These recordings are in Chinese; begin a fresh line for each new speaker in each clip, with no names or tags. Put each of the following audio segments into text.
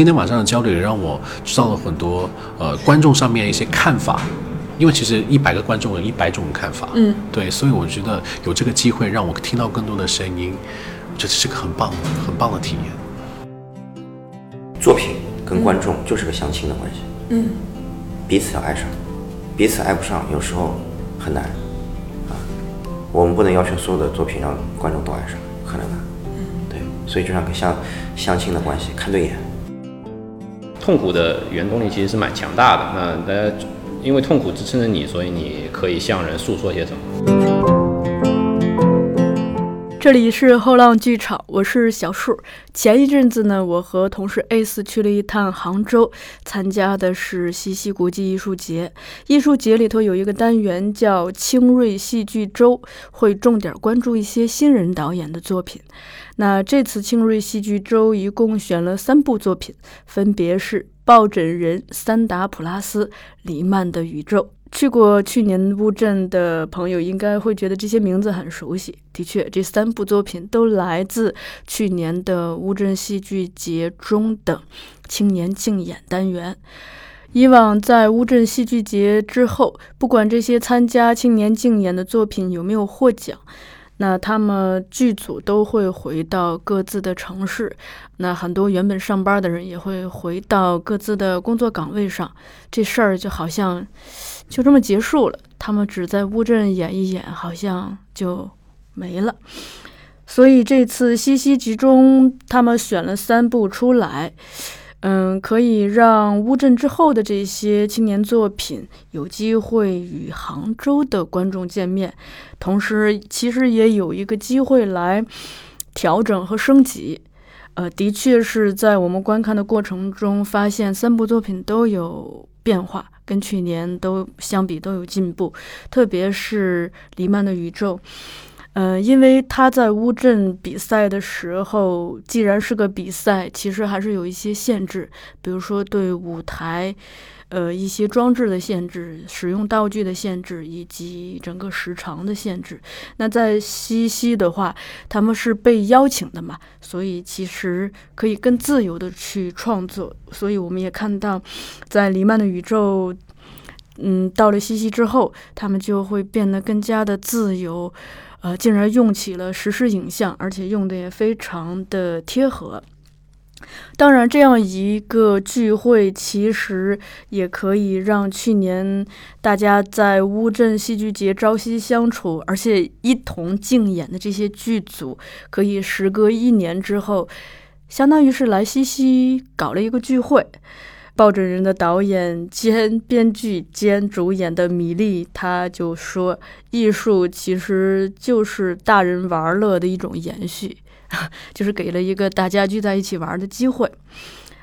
就今天晚上的交流也让我知道了很多呃观众上面一些看法，因为其实一百个观众有一百种看法，
嗯，
对，所以我觉得有这个机会让我听到更多的声音，我觉得这是个很棒很棒的体验。
作品跟观众就是个相亲的关系，
嗯，
彼此要爱上，彼此爱不上有时候很难啊。我们不能要求所有的作品让观众都爱上，很难的。嗯，对，所以就像跟相相亲的关系，看对眼。
痛苦的原动力其实是蛮强大的。那大家因为痛苦支撑着你，所以你可以向人诉说些什么。
这里是后浪剧场，我是小树。前一阵子呢，我和同事 Ace 去了一趟杭州，参加的是西溪国际艺术节。艺术节里头有一个单元叫“青瑞戏剧周”，会重点关注一些新人导演的作品。那这次青瑞戏剧周一共选了三部作品，分别是《抱枕人》《三达普拉斯》《黎曼的宇宙》。去过去年乌镇的朋友应该会觉得这些名字很熟悉。的确，这三部作品都来自去年的乌镇戏剧节中的青年竞演单元。以往在乌镇戏剧节之后，不管这些参加青年竞演的作品有没有获奖，那他们剧组都会回到各自的城市。那很多原本上班的人也会回到各自的工作岗位上。这事儿就好像。就这么结束了，他们只在乌镇演一演，好像就没了。所以这次西溪集中，他们选了三部出来，嗯，可以让乌镇之后的这些青年作品有机会与杭州的观众见面，同时其实也有一个机会来调整和升级。呃，的确是在我们观看的过程中，发现三部作品都有变化。跟去年都相比都有进步，特别是黎曼的宇宙，呃，因为他在乌镇比赛的时候，既然是个比赛，其实还是有一些限制，比如说对舞台。呃，一些装置的限制、使用道具的限制以及整个时长的限制。那在西西的话，他们是被邀请的嘛，所以其实可以更自由的去创作。所以我们也看到，在黎曼的宇宙，嗯，到了西西之后，他们就会变得更加的自由，呃，竟然用起了实时影像，而且用的也非常的贴合。当然，这样一个聚会其实也可以让去年大家在乌镇戏剧节朝夕相处，而且一同竞演的这些剧组，可以时隔一年之后，相当于是来西西搞了一个聚会。抱枕人的导演兼编剧兼主演的米粒，他就说：“艺术其实就是大人玩乐的一种延续。”就是给了一个大家聚在一起玩的机会，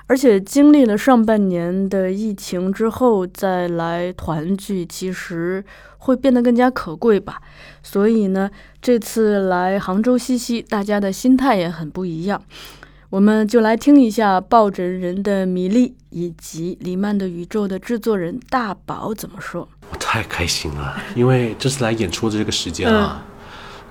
而且经历了上半年的疫情之后再来团聚，其实会变得更加可贵吧。所以呢，这次来杭州西溪，大家的心态也很不一样。我们就来听一下抱枕人的米粒以及黎曼的宇宙的制作人大宝怎么说。
我太开心了，因为这次来演出的这个时间啊。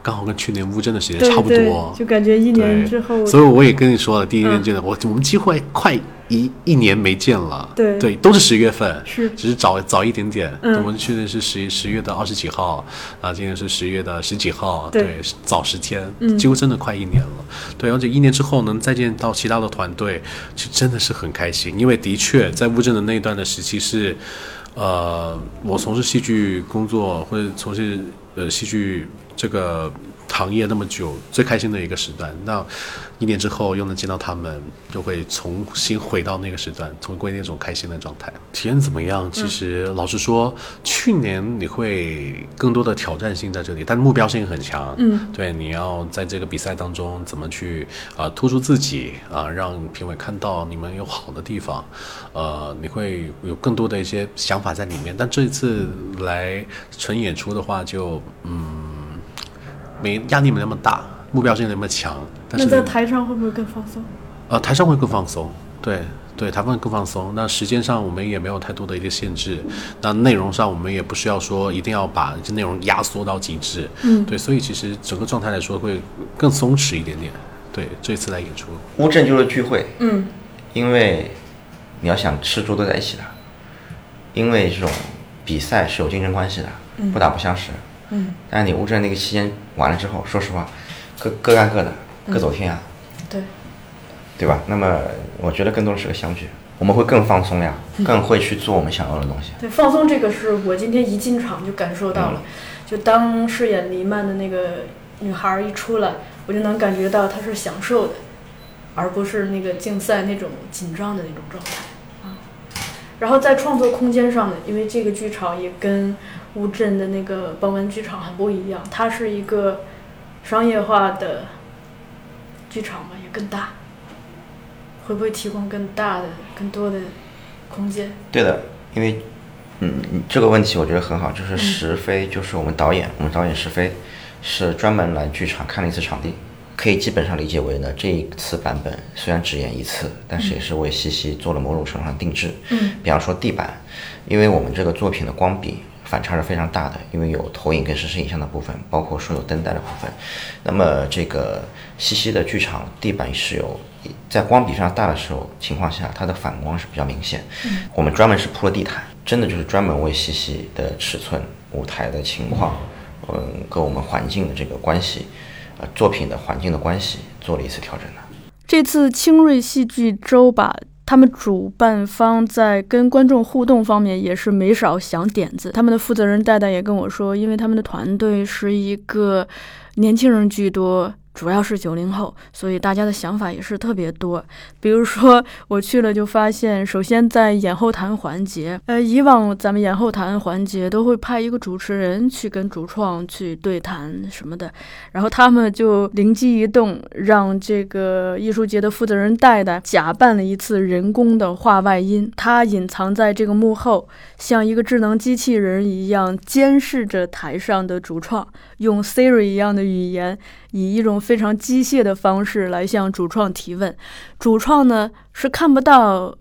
刚好跟去年乌镇的时间差不多，
就感觉一年之后，
所以我也跟你说了，第一年见的我，我们几乎快一一年没见了。
对
对，都是十月份，
是，
只是早早一点点。我们去年是十十月的二十几号，啊，今年是十月的十几号，对，早十天，几乎真的快一年了。对，而且一年之后能再见到其他的团队，就真的是很开心，因为的确在乌镇的那一段的时期是，呃，我从事戏剧工作或者从事呃戏剧。这个行业那么久，最开心的一个时段，那一年之后又能见到他们，就会重新回到那个时段，重归那种开心的状态。体验怎么样？其实老实说，去年你会更多的挑战性在这里，但目标性很强。
嗯，
对，你要在这个比赛当中怎么去啊突出自己啊，让评委看到你们有好的地方，呃，你会有更多的一些想法在里面。但这一次来纯演出的话，就嗯。没压力没那么大，目标性那么强。那
在台上会不会更放松？
呃，台上会更放松，对对，台上更放松。那时间上我们也没有太多的一个限制，那内容上我们也不需要说一定要把这内容压缩到极致。
嗯，
对，所以其实整个状态来说会更松弛一点点。对，这次来演出，
乌镇就是聚会。
嗯，
因为你要想吃住都在一起的，因为这种比赛是有竞争关系的，不打不相识。
嗯。
但是你乌镇那个期间完了之后，说实话，各各干各的，各走天涯。
对。
对吧？那么我觉得更多的是个相聚，我们会更放松呀，更会去做我们想要的东西。
对，放松这个是我今天一进场就感受到了，就当饰演黎曼的那个女孩一出来，我就能感觉到她是享受的，而不是那个竞赛那种紧张的那种状态啊。然后在创作空间上呢，因为这个剧场也跟乌镇的那个傍晚剧场很不一样，它是一个商业化的剧场嘛，也更大。会不会提供更大的、更多的空间？
对的，因为，嗯，这个问题我觉得很好，就是石飞，就是我们导演，我们导演石飞是专门来剧场看了一次场地，可以基本上理解为呢，这一次版本虽然只演一次，但是也是为西西做了某种程度上定制。
嗯，
比方说地板，因为我们这个作品的光比。反差是非常大的，因为有投影跟实时影像的部分，包括说有灯带的部分。那么这个西西的剧场地板是有在光比非常大的时候情况下，它的反光是比较明显。我们专门是铺了地毯，真的就是专门为西西的尺寸、舞台的情况，嗯，跟我们环境的这个关系，呃，作品的环境的关系做了一次调整的。
这次清瑞戏剧周吧。他们主办方在跟观众互动方面也是没少想点子。他们的负责人戴戴也跟我说，因为他们的团队是一个年轻人居多。主要是九零后，所以大家的想法也是特别多。比如说 我去了就发现，首先在演后谈环节，呃，以往咱们演后谈环节都会派一个主持人去跟主创去对谈什么的，然后他们就灵机一动，让这个艺术节的负责人戴戴假扮了一次人工的话外音，他隐藏在这个幕后，像一个智能机器人一样监视着台上的主创，用 Siri 一样的语言。以一种非常机械的方式来向主创提问，主创呢是看不到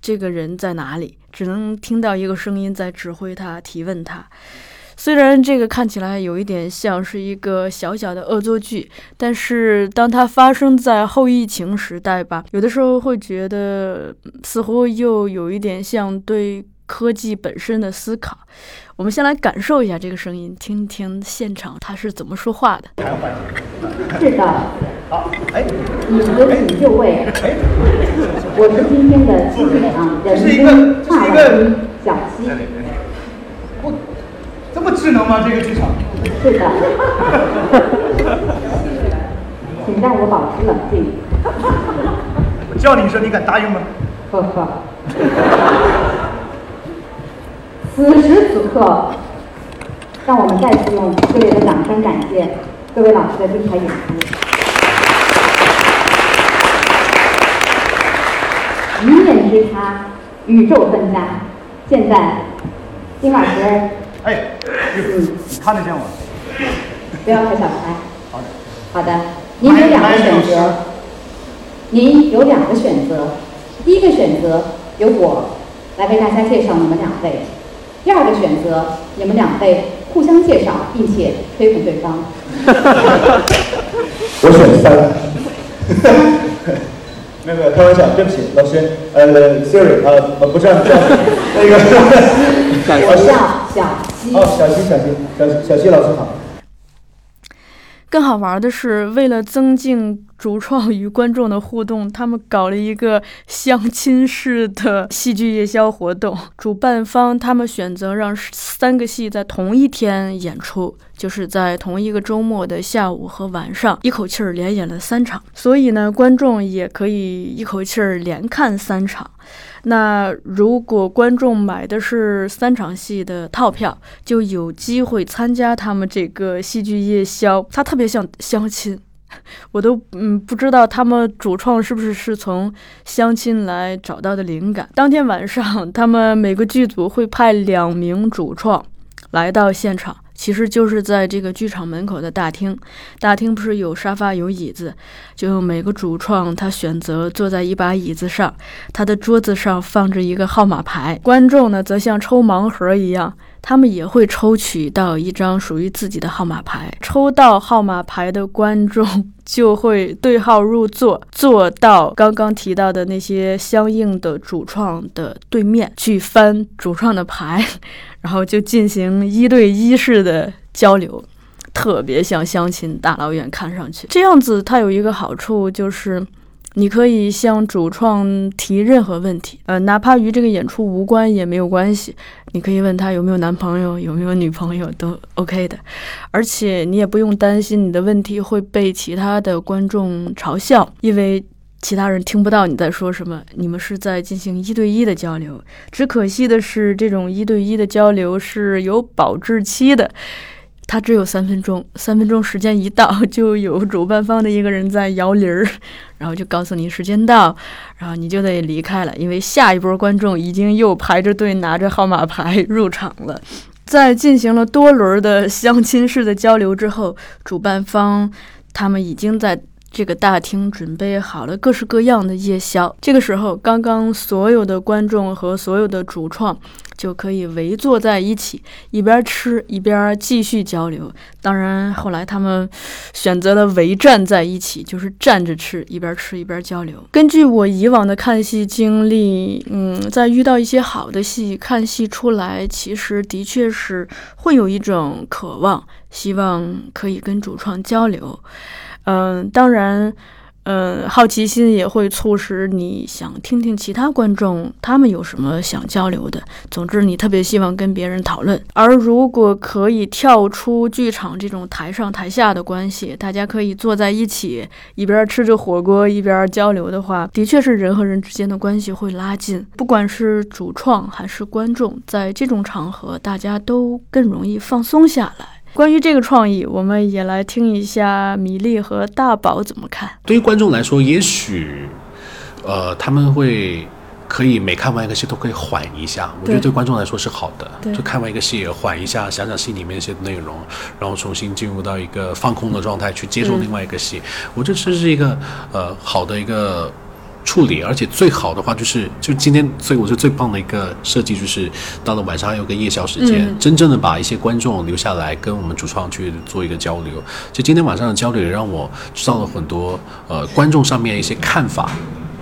这个人在哪里，只能听到一个声音在指挥他提问他。虽然这个看起来有一点像是一个小小的恶作剧，但是当它发生在后疫情时代吧，有的时候会觉得似乎又有一点像对科技本身的思考。我们先来感受一下这个声音，听听现场他是怎么说话的。
是的，好，哎，你的请就位。哎，我是今天的机场人工话外音小溪。
我这么智能吗？这个剧场？
是的。请让我保持冷静。
我叫你一声，你敢答应吗？
呵呵。此时此刻，让我们再次用热烈的掌声感谢各位老师的精彩演出。一念之差，宇宙分家。现在，金老师，
哎，嗯，看得见我？
不要开小差。
好的。
好的，您有两个选择。您有两个选择。第一个选择由我来为大家介绍你们两位。第二个选择，你们两位互相介绍，并且推捧对方。
我选三。没有没有，开玩笑，对不起，老师。呃，Siri，呃，呃，不是，那个。
我叫小西。
哦，小西，小西，小小西老师好。
更好玩的是，为了增进主创与观众的互动，他们搞了一个相亲式的戏剧夜宵活动。主办方他们选择让三个戏在同一天演出，就是在同一个周末的下午和晚上，一口气儿连演了三场。所以呢，观众也可以一口气儿连看三场。那如果观众买的是三场戏的套票，就有机会参加他们这个戏剧夜宵。它特别像相亲，我都嗯不知道他们主创是不是是从相亲来找到的灵感。当天晚上，他们每个剧组会派两名主创来到现场。其实就是在这个剧场门口的大厅，大厅不是有沙发有椅子，就每个主创他选择坐在一把椅子上，他的桌子上放着一个号码牌，观众呢则像抽盲盒一样，他们也会抽取到一张属于自己的号码牌，抽到号码牌的观众。就会对号入座，坐到刚刚提到的那些相应的主创的对面去翻主创的牌，然后就进行一对一式的交流，特别像相亲大老远看上去。这样子它有一个好处就是。你可以向主创提任何问题，呃，哪怕与这个演出无关也没有关系。你可以问他有没有男朋友，有没有女朋友，都 OK 的。而且你也不用担心你的问题会被其他的观众嘲笑，因为其他人听不到你在说什么。你们是在进行一对一的交流，只可惜的是，这种一对一的交流是有保质期的。他只有三分钟，三分钟时间一到，就有主办方的一个人在摇铃儿，然后就告诉你时间到，然后你就得离开了，因为下一波观众已经又排着队拿着号码牌入场了。在进行了多轮的相亲式的交流之后，主办方他们已经在。这个大厅准备好了各式各样的夜宵。这个时候，刚刚所有的观众和所有的主创就可以围坐在一起，一边吃一边继续交流。当然，后来他们选择了围站在一起，就是站着吃，一边吃一边交流。根据我以往的看戏经历，嗯，在遇到一些好的戏，看戏出来，其实的确是会有一种渴望，希望可以跟主创交流。嗯，当然，嗯，好奇心也会促使你想听听其他观众他们有什么想交流的。总之，你特别希望跟别人讨论。而如果可以跳出剧场这种台上台下的关系，大家可以坐在一起，一边吃着火锅一边交流的话，的确是人和人之间的关系会拉近。不管是主创还是观众，在这种场合，大家都更容易放松下来。关于这个创意，我们也来听一下米粒和大宝怎么看。
对于观众来说，也许，呃，他们会可以每看完一个戏都可以缓一下。我觉得对观众来说是好的，就看完一个戏缓一下，想想戏里面一些内容，然后重新进入到一个放空的状态去接受另外一个戏。我觉得这是一个呃好的一个。处理，而且最好的话就是，就今天，所以我觉得最棒的一个设计就是，到了晚上还有个夜宵时间，真正的把一些观众留下来跟我们主创去做一个交流。就今天晚上的交流也让我知道了很多，呃，观众上面一些看法，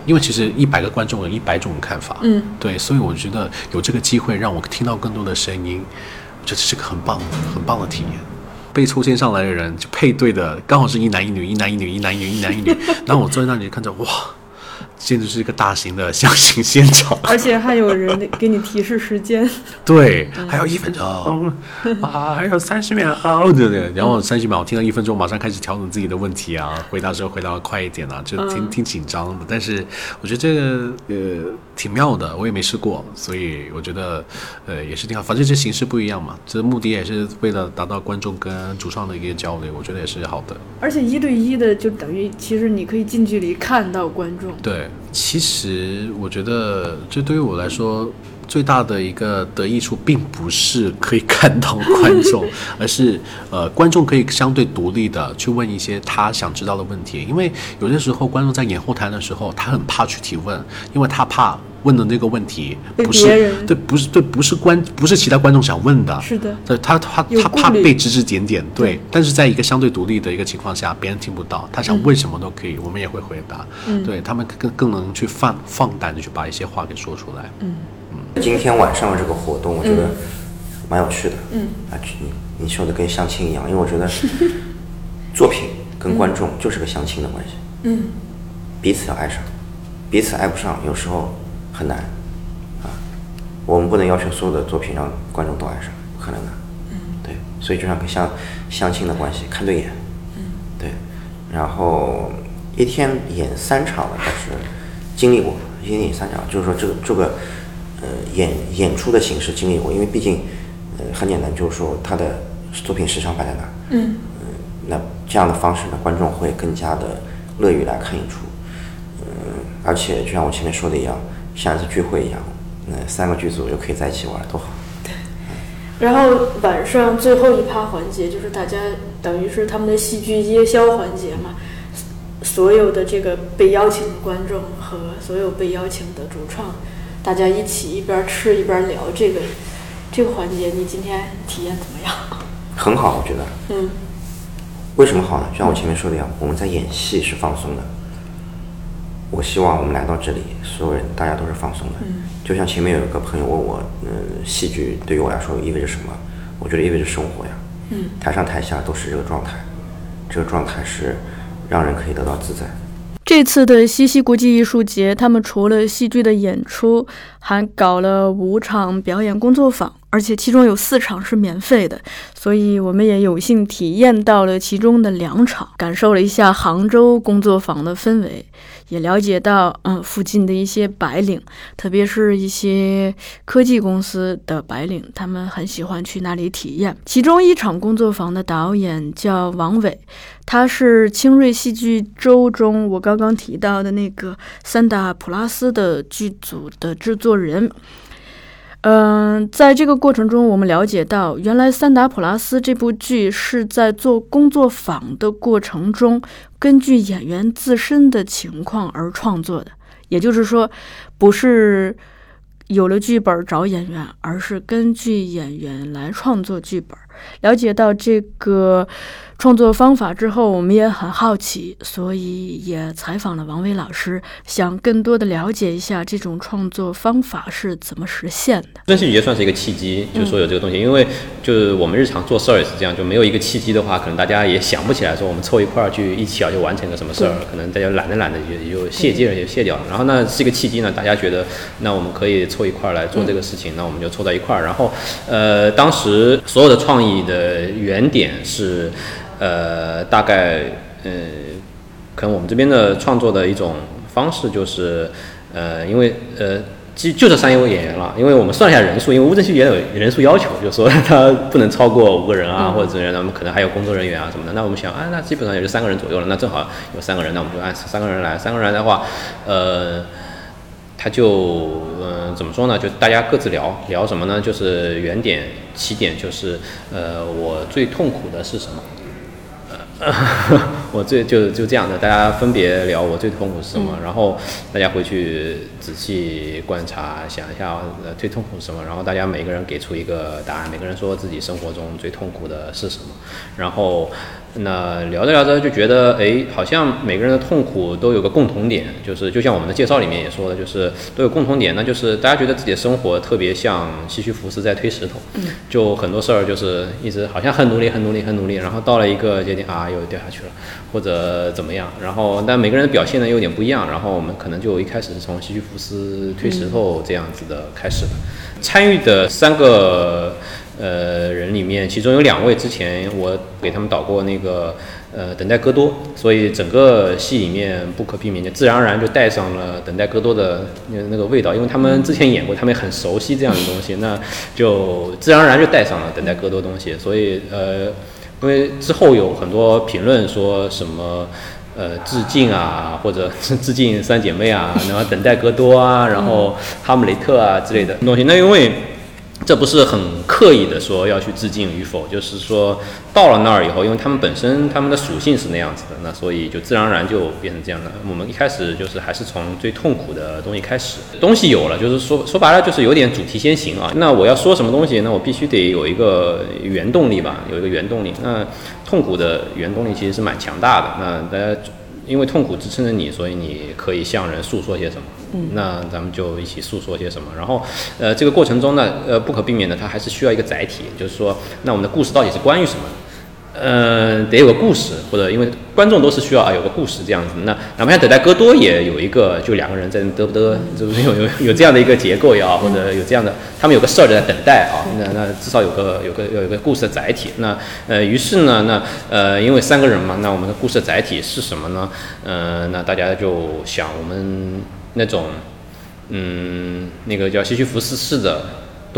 因为其实一百个观众有一百种看法，
嗯，
对，所以我觉得有这个机会让我听到更多的声音，我觉得是个很棒、很棒的体验。被抽签上来的人就配对的刚好是一男一女，一男一女，一男一女，一男一女，然后我坐在那里看着，哇！简直是一个大型的相亲现场，
而且还有人给你提示时间。
对，还有一分钟啊，还有三十秒哦，对对。然后三十秒，我听到一分钟，马上开始调整自己的问题啊，回答时候回答快一点啊，就挺挺紧张的。但是我觉得这个呃挺妙的，我也没试过，所以我觉得呃也是挺好。反正这形式不一样嘛，这目的也是为了达到观众跟主创的一个交流，我觉得也是好的。
而且一对一的就等于其实你可以近距离看到观众。
对。其实我觉得，这对于我来说最大的一个得益处，并不是可以看到观众，而是呃，观众可以相对独立的去问一些他想知道的问题。因为有些时候，观众在演后台的时候，他很怕去提问，因为他怕。问的那个问题不是对，不是对，不是观，不是其他观众想问的。
是的，
对他他他怕被指指点点，对。但是在一个相对独立的一个情况下，别人听不到，他想问什么都可以，我们也会回答。嗯，对他们更更能去放放胆的去把一些话给说出来。
嗯
嗯。今天晚上的这个活动，我觉得蛮有趣的。嗯啊，你你说的跟相亲一样，因为我觉得作品跟观众就是个相亲的关系。
嗯，
彼此要爱上，彼此爱不上，有时候。很难，啊，我们不能要求所有的作品让观众都爱上，不可能的。
嗯，
对，所以就像相相亲的关系，看对眼。
嗯，
对，然后一天演三场的，但是经历过，一天演三场，就是说这个这个呃演演出的形式经历过，因为毕竟呃很简单，就是说他的作品时长摆在哪，
嗯，
那这样的方式呢，观众会更加的乐于来看演出，嗯，而且就像我前面说的一样。像一次聚会一样，那三个剧组又可以在一起玩，多好。
对。然后晚上最后一趴环节就是大家等于是他们的戏剧夜宵环节嘛，所有的这个被邀请的观众和所有被邀请的主创，大家一起一边吃一边聊这个这个环节，你今天体验怎么样？
很好，我觉得。
嗯。
为什么好呢？就像我前面说的一样，我们在演戏是放松的。我希望我们来到这里，所有人大家都是放松的。就像前面有一个朋友问我，嗯，戏剧对于我来说意味着什么？我觉得意味着生活呀。嗯，台上台下都是这个状态，这个状态是让人可以得到自在。
这次的西溪国际艺术节，他们除了戏剧的演出，还搞了五场表演工作坊，而且其中有四场是免费的，所以我们也有幸体验到了其中的两场，感受了一下杭州工作坊的氛围。也了解到，嗯，附近的一些白领，特别是一些科技公司的白领，他们很喜欢去那里体验。其中一场工作坊的导演叫王伟，他是清瑞戏剧周中我刚刚提到的那个三大普拉斯的剧组的制作人。嗯，在这个过程中，我们了解到，原来《三打普拉斯》这部剧是在做工作坊的过程中，根据演员自身的情况而创作的。也就是说，不是有了剧本找演员，而是根据演员来创作剧本。了解到这个。创作方法之后，我们也很好奇，所以也采访了王伟老师，想更多的了解一下这种创作方法是怎么实现的。
真是也算是一个契机，就说有这个东西，因为就是我们日常做事儿也是这样，就没有一个契机的话，可能大家也想不起来说我们凑一块儿去一起啊就完成个什么事儿，可能大家懒着懒着也就卸接了就卸掉了。然后那是一个契机呢，大家觉得那我们可以凑一块儿来做这个事情，那我们就凑在一块儿。然后呃，当时所有的创意的原点是。呃，大概，呃，可能我们这边的创作的一种方式就是，呃，因为呃，就就这三位演员了，因为我们算一下人数，因为乌镇戏也有人数要求，就说他不能超过五个人啊，或者怎么样，那么可能还有工作人员啊什么的。那我们想，啊，那基本上也就三个人左右了，那正好有三个人，那我们就按三个人来。三个人的话，呃，他就，嗯，怎么说呢？就大家各自聊聊什么呢？就是原点起点就是，呃，我最痛苦的是什么？我最就就这样的，大家分别聊我最痛苦是什么，然后大家回去仔细观察，想一下呃最痛苦是什么，然后大家每个人给出一个答案，每个人说自己生活中最痛苦的是什么，然后。那聊着聊着就觉得，哎，好像每个人的痛苦都有个共同点，就是就像我们的介绍里面也说的，就是都有共同点，那就是大家觉得自己的生活特别像西西弗斯在推石头，就很多事儿就是一直好像很努力、很努力、很努力，然后到了一个节点啊，又掉下去了，或者怎么样，然后但每个人的表现呢又有点不一样，然后我们可能就一开始是从西西弗斯推石头这样子的开始的，参与的三个。呃，人里面其中有两位之前我给他们导过那个呃等待戈多，所以整个戏里面不可避免的自然而然就带上了等待戈多的那那个味道，因为他们之前演过，他们很熟悉这样的东西，那就自然而然就带上了等待戈多东西。所以呃，因为之后有很多评论说什么呃致敬啊，或者致敬三姐妹啊，然后等待戈多啊，然后哈姆雷特啊之类的东西，那因为。这不是很刻意的说要去致敬与否，就是说到了那儿以后，因为他们本身他们的属性是那样子的，那所以就自然而然就变成这样的。我们一开始就是还是从最痛苦的东西开始，东西有了，就是说说白了就是有点主题先行啊。那我要说什么东西，那我必须得有一个原动力吧，有一个原动力。那痛苦的原动力其实是蛮强大的。那大家。因为痛苦支撑着你，所以你可以向人诉说些什么。嗯，那咱们就一起诉说些什么。然后，呃，这个过程中呢，呃，不可避免的，它还是需要一个载体，就是说，那我们的故事到底是关于什么？嗯，得有个故事，或者因为观众都是需要啊有个故事这样子。那哪怕像等待戈多也有一个，就两个人在嘚不嘚，就是有有有这样的一个结构也好，或者有这样的，他们有个事儿在等待啊。那那至少有个有个有一个故事的载体。那呃，于是呢，那呃，因为三个人嘛，那我们的故事的载体是什么呢？呃，那大家就想我们那种嗯，那个叫西西弗斯式的。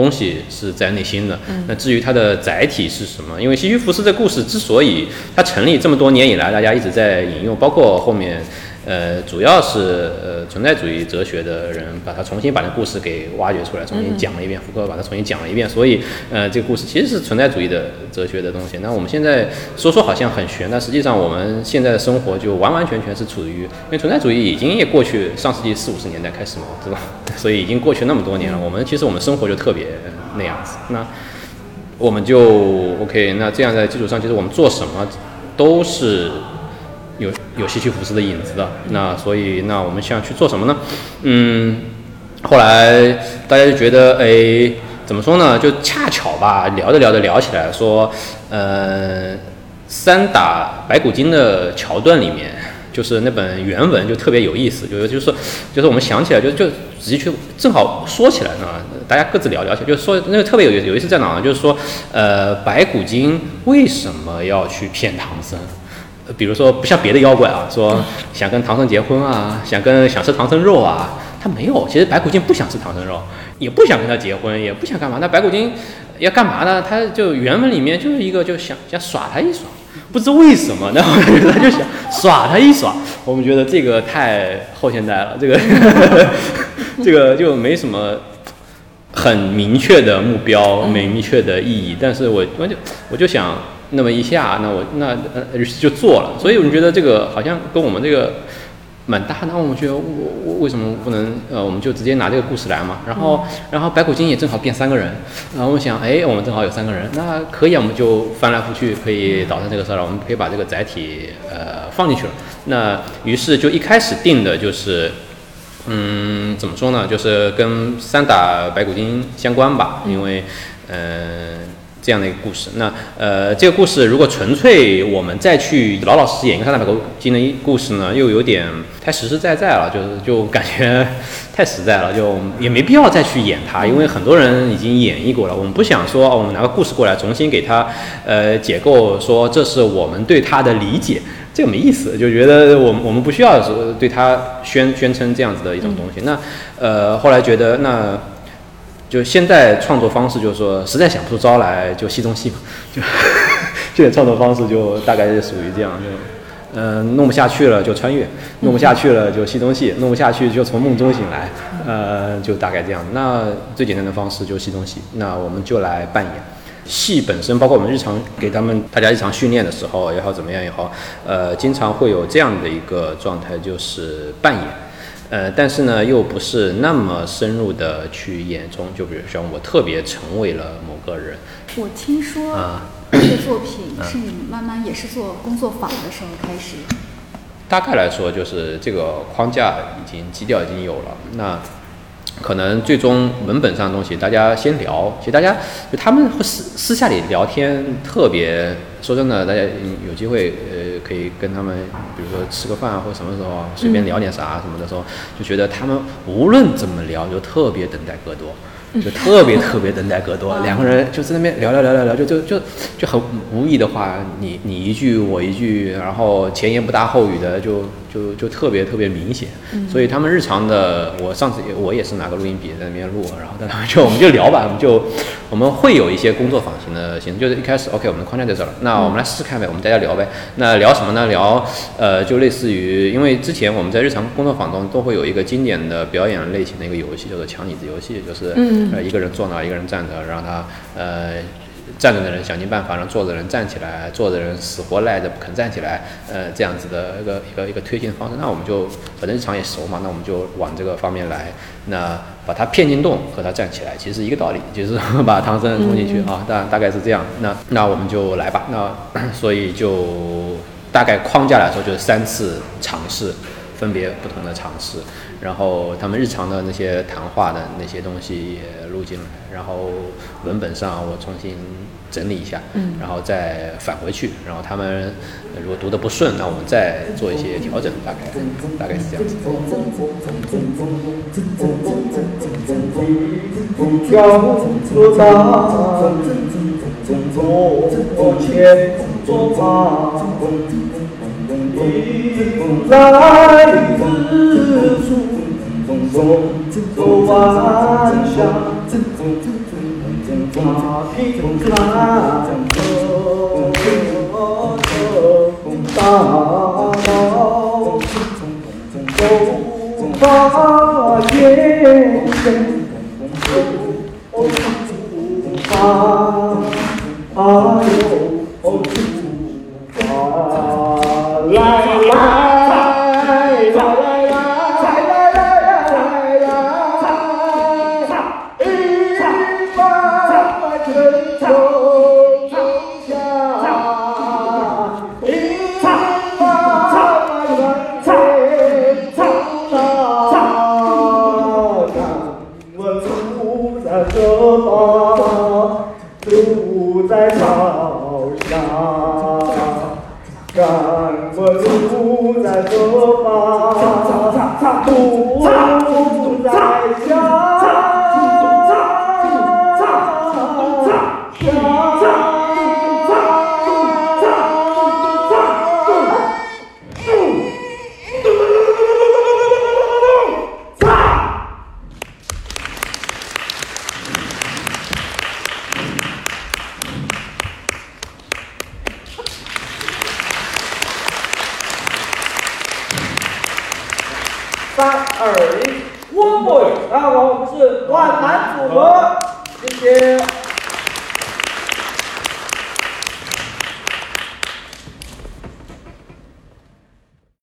东西是在内心的，那至于它的载体是什么？因为西西弗斯这故事之所以它成立这么多年以来，大家一直在引用，包括后面。呃，主要是呃存在主义哲学的人把它重新把那故事给挖掘出来，重新讲了一遍。福柯把它重新讲了一遍，所以呃这个故事其实是存在主义的哲学的东西。那我们现在说说好像很玄，但实际上我们现在的生活就完完全全是处于，因为存在主义已经也过去上世纪四五十年代开始嘛，对吧？所以已经过去那么多年了，我们其实我们生活就特别那样子。那我们就 OK，那这样在基础上，其实我们做什么？都是有有西区福斯的影子的。那所以那我们想去做什么呢？嗯，后来大家就觉得，哎，怎么说呢？就恰巧吧，聊着聊着聊起来，说，呃，三打白骨精的桥段里面。就是那本原文就特别有意思，就是就是就是我们想起来就就仔细去正好说起来呢，大家各自聊聊起来，就说那个特别有意思有意思在哪呢？就是说，呃，白骨精为什么要去骗唐僧？比如说不像别的妖怪啊，说想跟唐僧结婚啊，想跟想吃唐僧肉啊，他没有。其实白骨精不想吃唐僧肉，也不想跟他结婚，也不想干嘛。那白骨精要干嘛呢？他就原文里面就是一个就想想耍他一耍。不知为什么，然后他就想耍他一耍。我们觉得这个太后现代了，这个 这个就没什么很明确的目标，没明确的意义。但是我我就我就想那么一下，那我那呃就做了。所以我们觉得这个好像跟我们这个。蛮搭，那我们觉得我我为什么不能呃，我们就直接拿这个故事来嘛。然后然后白骨精也正好变三个人，然后我想，哎，我们正好有三个人，那可以啊，我们就翻来覆去可以导成这个事儿了。我们可以把这个载体呃放进去了。那于是就一开始定的就是，嗯，怎么说呢？就是跟三打白骨精相关吧，因为嗯。这样的一个故事，那呃，这个故事如果纯粹我们再去老老实实演一个三打白骨精的故事呢，又有点太实实在在了，就是就感觉太实在了，就也没必要再去演它，因为很多人已经演绎过了。我们不想说，我们拿个故事过来重新给它呃解构，说这是我们对它的理解，这个没意思，就觉得我们我们不需要说对它宣宣称这样子的一种东西。那呃，后来觉得那。就现在创作方式，就是说实在想不出招来，就戏中戏嘛。就现在创作方式就大概是属于这样，就嗯弄不下去了就穿越，弄不下去了就戏中戏，弄不下去就从梦中醒来，呃，就大概这样。那最简单的方式就戏中戏，那我们就来扮演。戏本身，包括我们日常给他们大家日常训练的时候也好，怎么样也好，呃，经常会有这样的一个状态，就是扮演。呃，但是呢，又不是那么深入的去演中，就比如说我特别成为了某个人。
我听说这个作品是你慢慢也是做工作坊的时候开始。
大概来说，就是这个框架已经基调已经有了，那。可能最终文本上的东西，大家先聊。其实大家就他们会私私下里聊天，特别说真的，大家有机会呃可以跟他们，比如说吃个饭啊或什么时候随便聊点啥什么的时候，就觉得他们无论怎么聊，就特别等待戈多。就特别特别等待戈多，两个人就在那边聊聊聊聊聊，就就就就很无意的话，你你一句我一句，然后前言不搭后语的，就就就特别特别明显。所以他们日常的，我上次我也是拿个录音笔在那边录，然后他们就 我们就聊吧，我们就我们会有一些工作坊型的形式，就是一开始 OK，我们的框架在这儿了，那我们来试试看呗，我们大家聊呗。那聊什么呢？聊呃，就类似于，因为之前我们在日常工作坊中都会有一个经典的表演类型的一个游戏，叫做抢椅子游戏，就是一个人坐那，一个人站着，让他呃站着的人想尽办法让坐的人站起来，坐的人死活赖着不肯站起来，呃，这样子的一个一个一个推进方式。那我们就反正日常也熟嘛，那我们就往这个方面来，那把他骗进洞和他站起来，其实一个道理，就是 把唐僧送进去啊，大大概是这样。那 那我们就来吧。那所以就大概框架来说，就是三次尝试，分别不同的尝试。然后他们日常的那些谈话的那些东西也录进来，然后文本上我重新整理一下，嗯，然后再返回去，然后他们如果读的不顺，那我们再做一些调整，大概大概是这样子。风来自处，走万乡，马匹看河，大道走把眼神，啊啊
草上，敢问路在何方？路在家。